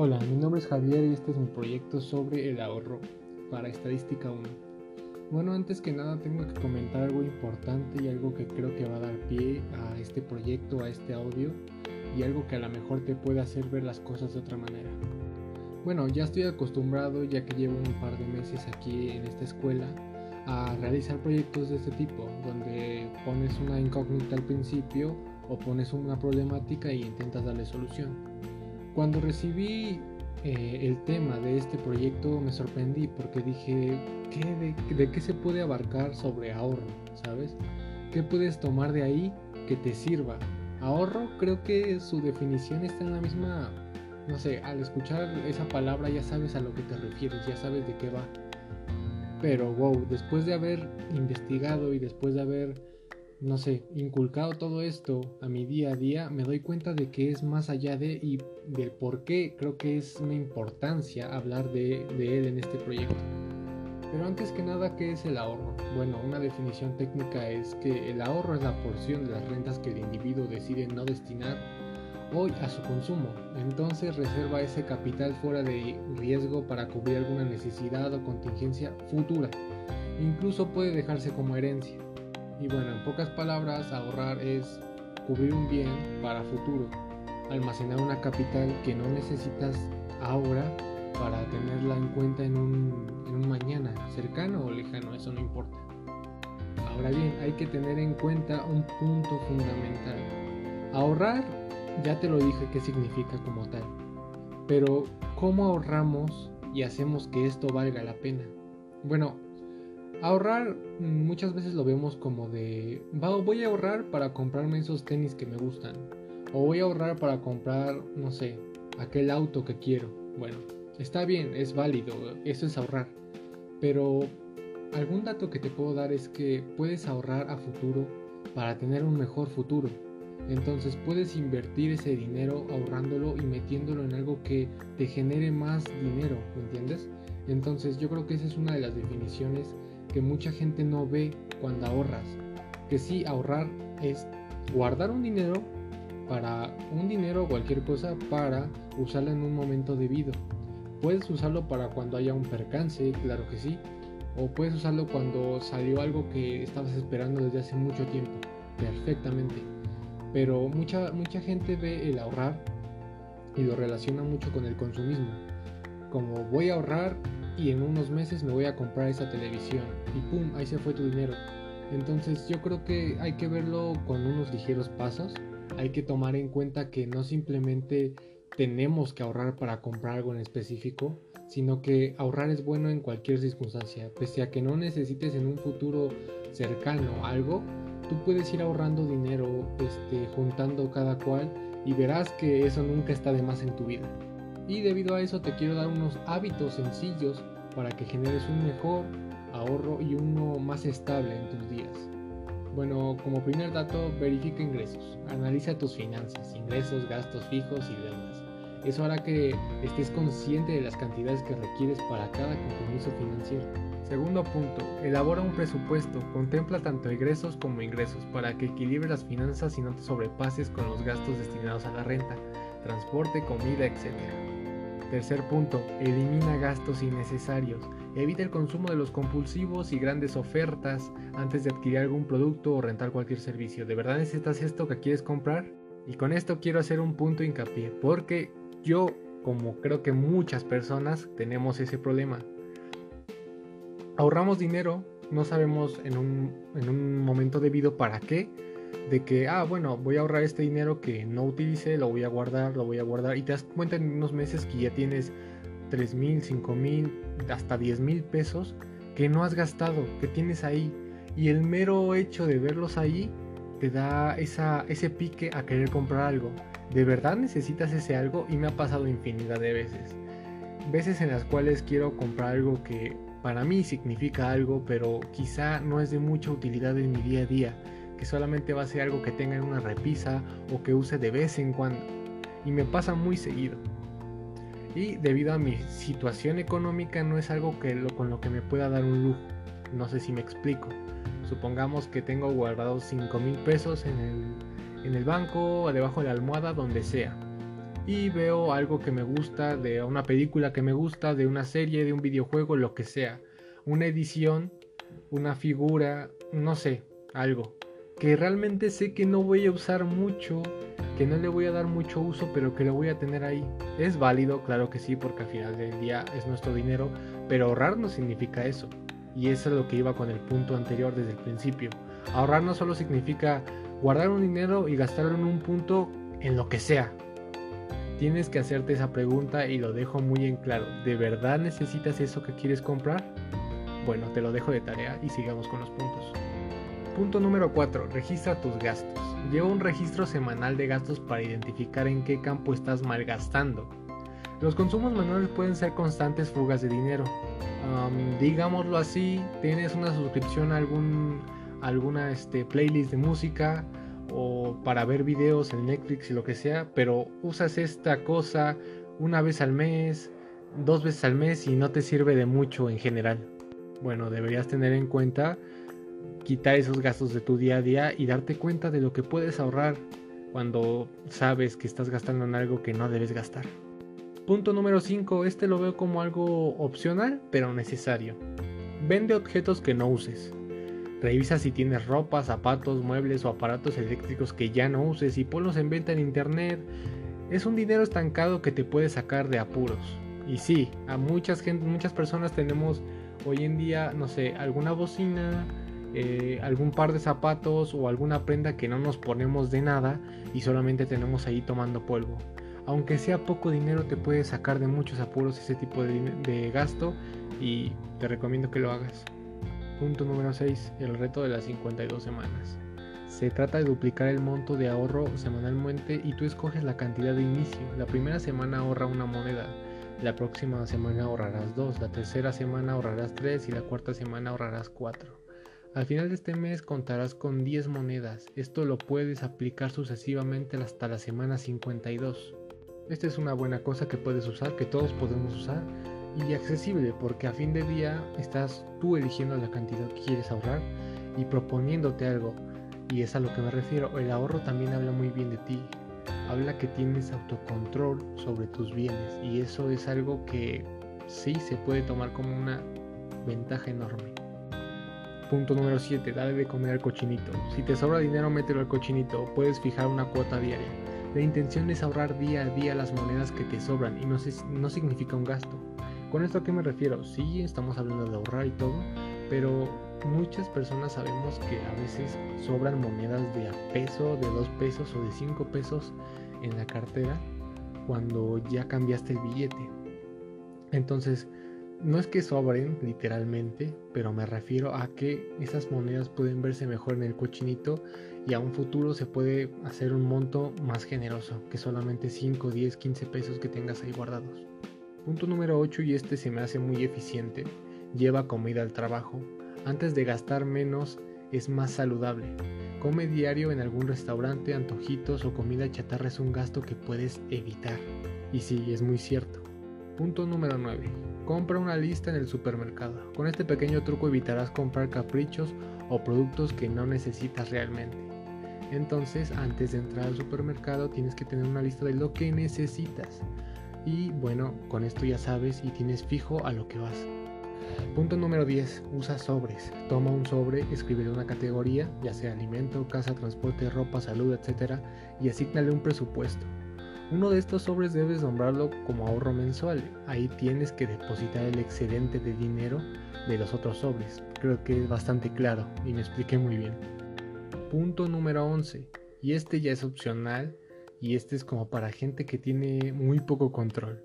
Hola, mi nombre es Javier y este es mi proyecto sobre el ahorro para Estadística 1. Bueno, antes que nada tengo que comentar algo importante y algo que creo que va a dar pie a este proyecto, a este audio y algo que a lo mejor te puede hacer ver las cosas de otra manera. Bueno, ya estoy acostumbrado, ya que llevo un par de meses aquí en esta escuela, a realizar proyectos de este tipo, donde pones una incógnita al principio o pones una problemática y intentas darle solución. Cuando recibí eh, el tema de este proyecto me sorprendí porque dije, ¿qué, de, qué se puede abarcar sobre ahorro? ¿Sabes? ¿Qué puedes tomar de ahí que te sirva? Ahorro creo que su definición está en la misma, no sé, al escuchar esa palabra ya sabes a lo que te refieres, ya sabes de qué va. Pero wow, después de haber investigado y después de haber, no sé, inculcado todo esto a mi día a día, me doy cuenta de que es más allá de y del por qué creo que es una importancia hablar de, de él en este proyecto. Pero antes que nada, ¿qué es el ahorro? Bueno, una definición técnica es que el ahorro es la porción de las rentas que el individuo decide no destinar hoy a su consumo. Entonces reserva ese capital fuera de riesgo para cubrir alguna necesidad o contingencia futura. Incluso puede dejarse como herencia. Y bueno, en pocas palabras, ahorrar es cubrir un bien para futuro. Almacenar una capital que no necesitas ahora para tenerla en cuenta en un, mañana, cercano o lejano, eso no importa. Ahora bien, hay que tener en cuenta un punto fundamental. Ahorrar ya te lo dije qué significa como tal. Pero, ¿cómo ahorramos y hacemos que esto valga la pena? Bueno, ahorrar muchas veces lo vemos como de, voy a ahorrar para comprarme esos tenis que me gustan. O voy a ahorrar para comprar, no sé, aquel auto que quiero. Bueno, está bien, es válido, eso es ahorrar. Pero algún dato que te puedo dar es que puedes ahorrar a futuro para tener un mejor futuro. Entonces puedes invertir ese dinero ahorrándolo y metiéndolo en algo que te genere más dinero, ¿me entiendes? Entonces yo creo que esa es una de las definiciones que mucha gente no ve cuando ahorras. Que sí, ahorrar es guardar un dinero para un dinero o cualquier cosa para usarlo en un momento debido. Puedes usarlo para cuando haya un percance, claro que sí. O puedes usarlo cuando salió algo que estabas esperando desde hace mucho tiempo, perfectamente. Pero mucha, mucha gente ve el ahorrar y lo relaciona mucho con el consumismo. Como voy a ahorrar y en unos meses me voy a comprar esa televisión y pum, ahí se fue tu dinero. Entonces yo creo que hay que verlo con unos ligeros pasos. Hay que tomar en cuenta que no simplemente tenemos que ahorrar para comprar algo en específico, sino que ahorrar es bueno en cualquier circunstancia. Pese a que no necesites en un futuro cercano algo, tú puedes ir ahorrando dinero, este, juntando cada cual y verás que eso nunca está de más en tu vida. Y debido a eso te quiero dar unos hábitos sencillos para que generes un mejor ahorro y uno más estable en tus días. Bueno, como primer dato, verifica ingresos. Analiza tus finanzas, ingresos, gastos fijos y deudas. Eso hará que estés consciente de las cantidades que requieres para cada compromiso financiero. Segundo punto, elabora un presupuesto, contempla tanto egresos como ingresos para que equilibre las finanzas y no te sobrepases con los gastos destinados a la renta, transporte, comida, etc. Tercer punto, elimina gastos innecesarios. Evita el consumo de los compulsivos y grandes ofertas antes de adquirir algún producto o rentar cualquier servicio. ¿De verdad necesitas esto que quieres comprar? Y con esto quiero hacer un punto hincapié, porque yo, como creo que muchas personas, tenemos ese problema ahorramos dinero, no sabemos en un, en un momento debido para qué, de que, ah, bueno, voy a ahorrar este dinero que no utilice, lo voy a guardar, lo voy a guardar, y te das cuenta en unos meses que ya tienes 3 mil, 5 mil, hasta 10 mil pesos que no has gastado, que tienes ahí, y el mero hecho de verlos ahí te da esa, ese pique a querer comprar algo. ¿De verdad necesitas ese algo? Y me ha pasado infinidad de veces. Veces en las cuales quiero comprar algo que para mí significa algo, pero quizá no es de mucha utilidad en mi día a día, que solamente va a ser algo que tenga en una repisa o que use de vez en cuando. Y me pasa muy seguido. Y debido a mi situación económica no es algo con lo que me pueda dar un lujo. No sé si me explico. Supongamos que tengo guardados 5 mil pesos en el, en el banco o debajo de la almohada, donde sea. y veo algo que me gusta, de una película que me gusta, de una serie, de un videojuego, lo que sea. Una edición, una figura, no sé, algo. Que realmente sé que no voy a usar mucho, que no le voy a dar mucho uso, pero que lo voy a tener ahí. Es válido, claro que sí, porque al final del día es nuestro dinero, pero ahorrar no significa eso. Y eso es lo que iba con el punto anterior desde el principio. Ahorrar no solo significa guardar un dinero y gastarlo en un punto en lo que sea, Tienes que hacerte esa pregunta y lo dejo muy en claro. ¿De verdad necesitas eso que quieres comprar? Bueno, te lo dejo de tarea y sigamos con los puntos. Punto número 4. Registra tus gastos. Lleva un registro semanal de gastos para identificar en qué campo estás malgastando. Los consumos manuales pueden ser constantes fugas de dinero. digámoslo así, tienes una suscripción a algún, alguna este, playlist de música, o para ver videos en Netflix y lo que sea, pero usas esta cosa una vez al mes, dos veces al mes y no te sirve de mucho en general. Bueno, deberías tener en cuenta quitar esos gastos de tu día a día y darte cuenta de lo que puedes ahorrar cuando sabes que estás gastando en algo que no debes gastar. Punto número 5, este lo veo como algo opcional pero necesario. Vende objetos que no uses. Revisa si tienes ropa, zapatos, muebles o aparatos eléctricos que ya no uses y ponlos en venta en internet. Es un dinero estancado que te puede sacar de apuros. Y sí, a muchas, gente, muchas personas tenemos hoy en día, no sé, alguna bocina, eh, algún par de zapatos o alguna prenda que no nos ponemos de nada y solamente tenemos ahí tomando polvo. Aunque sea poco dinero te puede sacar de muchos apuros ese tipo de gasto y te recomiendo que lo hagas. Punto número 6. El reto de las 52 semanas. Se trata de duplicar el monto de ahorro semanalmente y tú escoges la cantidad de inicio. La primera semana ahorra una moneda, la próxima semana ahorrarás dos, la tercera semana ahorrarás tres y la cuarta semana ahorrarás cuatro. Al final de este mes contarás con 10 monedas. Esto lo puedes aplicar sucesivamente hasta la semana 52. Esta es una buena cosa que puedes usar, que todos podemos usar y accesible porque a fin de día estás tú eligiendo la cantidad que quieres ahorrar y proponiéndote algo. Y es a lo que me refiero. El ahorro también habla muy bien de ti. Habla que tienes autocontrol sobre tus bienes y eso es algo que sí se puede tomar como una ventaja enorme. Punto número 7. Dale de comer al cochinito. Si te sobra dinero, mételo al cochinito. Puedes fijar una cuota diaria. La intención es ahorrar día a día las monedas que te sobran y no, no significa un gasto. ¿Con esto a qué me refiero? Sí, estamos hablando de ahorrar y todo, pero muchas personas sabemos que a veces sobran monedas de a peso, de dos pesos o de cinco pesos en la cartera cuando ya cambiaste el billete. Entonces, no es que sobren literalmente, pero me refiero a que esas monedas pueden verse mejor en el cochinito y a un futuro se puede hacer un monto más generoso que solamente 5, 10, 15 pesos que tengas ahí guardados. Punto número 8 y este se me hace muy eficiente. Lleva comida al trabajo. Antes de gastar menos es más saludable. Come diario en algún restaurante, antojitos o comida chatarra es un gasto que puedes evitar. Y sí, es muy cierto. Punto número 9. Compra una lista en el supermercado. Con este pequeño truco evitarás comprar caprichos o productos que no necesitas realmente. Entonces, antes de entrar al supermercado, tienes que tener una lista de lo que necesitas. Y bueno, con esto ya sabes y tienes fijo a lo que vas. Punto número 10. Usa sobres. Toma un sobre, escribe una categoría, ya sea alimento, casa, transporte, ropa, salud, etc. y asignale un presupuesto. Uno de estos sobres debes nombrarlo como ahorro mensual. Ahí tienes que depositar el excedente de dinero de los otros sobres. Creo que es bastante claro y me expliqué muy bien. Punto número 11. Y este ya es opcional y este es como para gente que tiene muy poco control.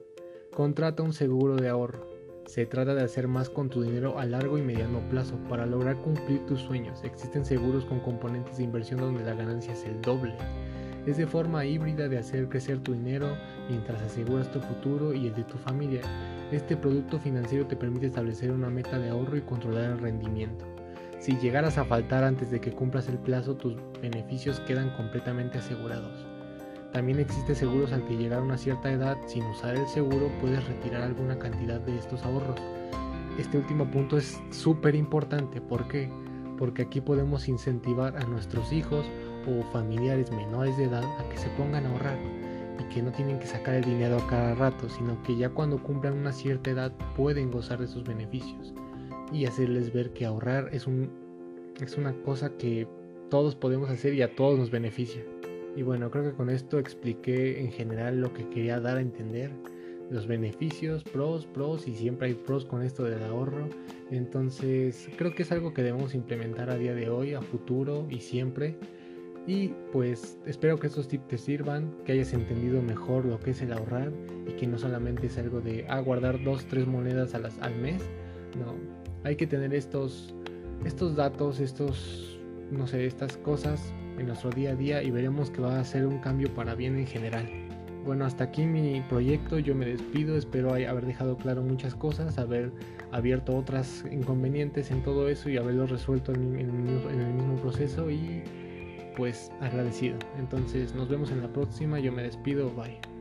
Contrata un seguro de ahorro. Se trata de hacer más con tu dinero a largo y mediano plazo para lograr cumplir tus sueños. Existen seguros con componentes de inversión donde la ganancia es el doble. Es de forma híbrida de hacer crecer tu dinero mientras aseguras tu futuro y el de tu familia. Este producto financiero te permite establecer una meta de ahorro y controlar el rendimiento. Si llegaras a faltar antes de que cumplas el plazo, tus beneficios quedan completamente asegurados. También existe seguros al que llegar a una cierta edad, sin usar el seguro puedes retirar alguna cantidad de estos ahorros. Este último punto es súper importante, ¿por qué? Porque aquí podemos incentivar a nuestros hijos o familiares menores de edad a que se pongan a ahorrar. y que no tienen que sacar el dinero a cada rato, sino que ya cuando cumplan una cierta edad pueden gozar de sus beneficios y hacerles ver que ahorrar es, un, es una cosa que todos podemos hacer y a todos nos beneficia. Y bueno, creo que con esto expliqué en general lo que quería dar a entender, los beneficios, pros, pros, y siempre hay pros con esto del ahorro. Entonces creo que es algo que debemos implementar a día de hoy, a futuro y siempre. Y pues espero que estos tips te sirvan, que hayas entendido mejor lo que es el ahorrar y que no solamente es algo de ah, guardar dos, tres monedas al mes. No, hay que tener estos, estos datos, estos, no sé, estas cosas en nuestro día a día y veremos que va a ser un cambio para bien en general. Bueno, hasta aquí mi proyecto, yo me despido, espero haber dejado claro muchas cosas, haber abierto otras inconvenientes en todo eso y haberlo resuelto en, en el mismo proceso y pues agradecido. Entonces nos vemos en la próxima, yo me despido, bye.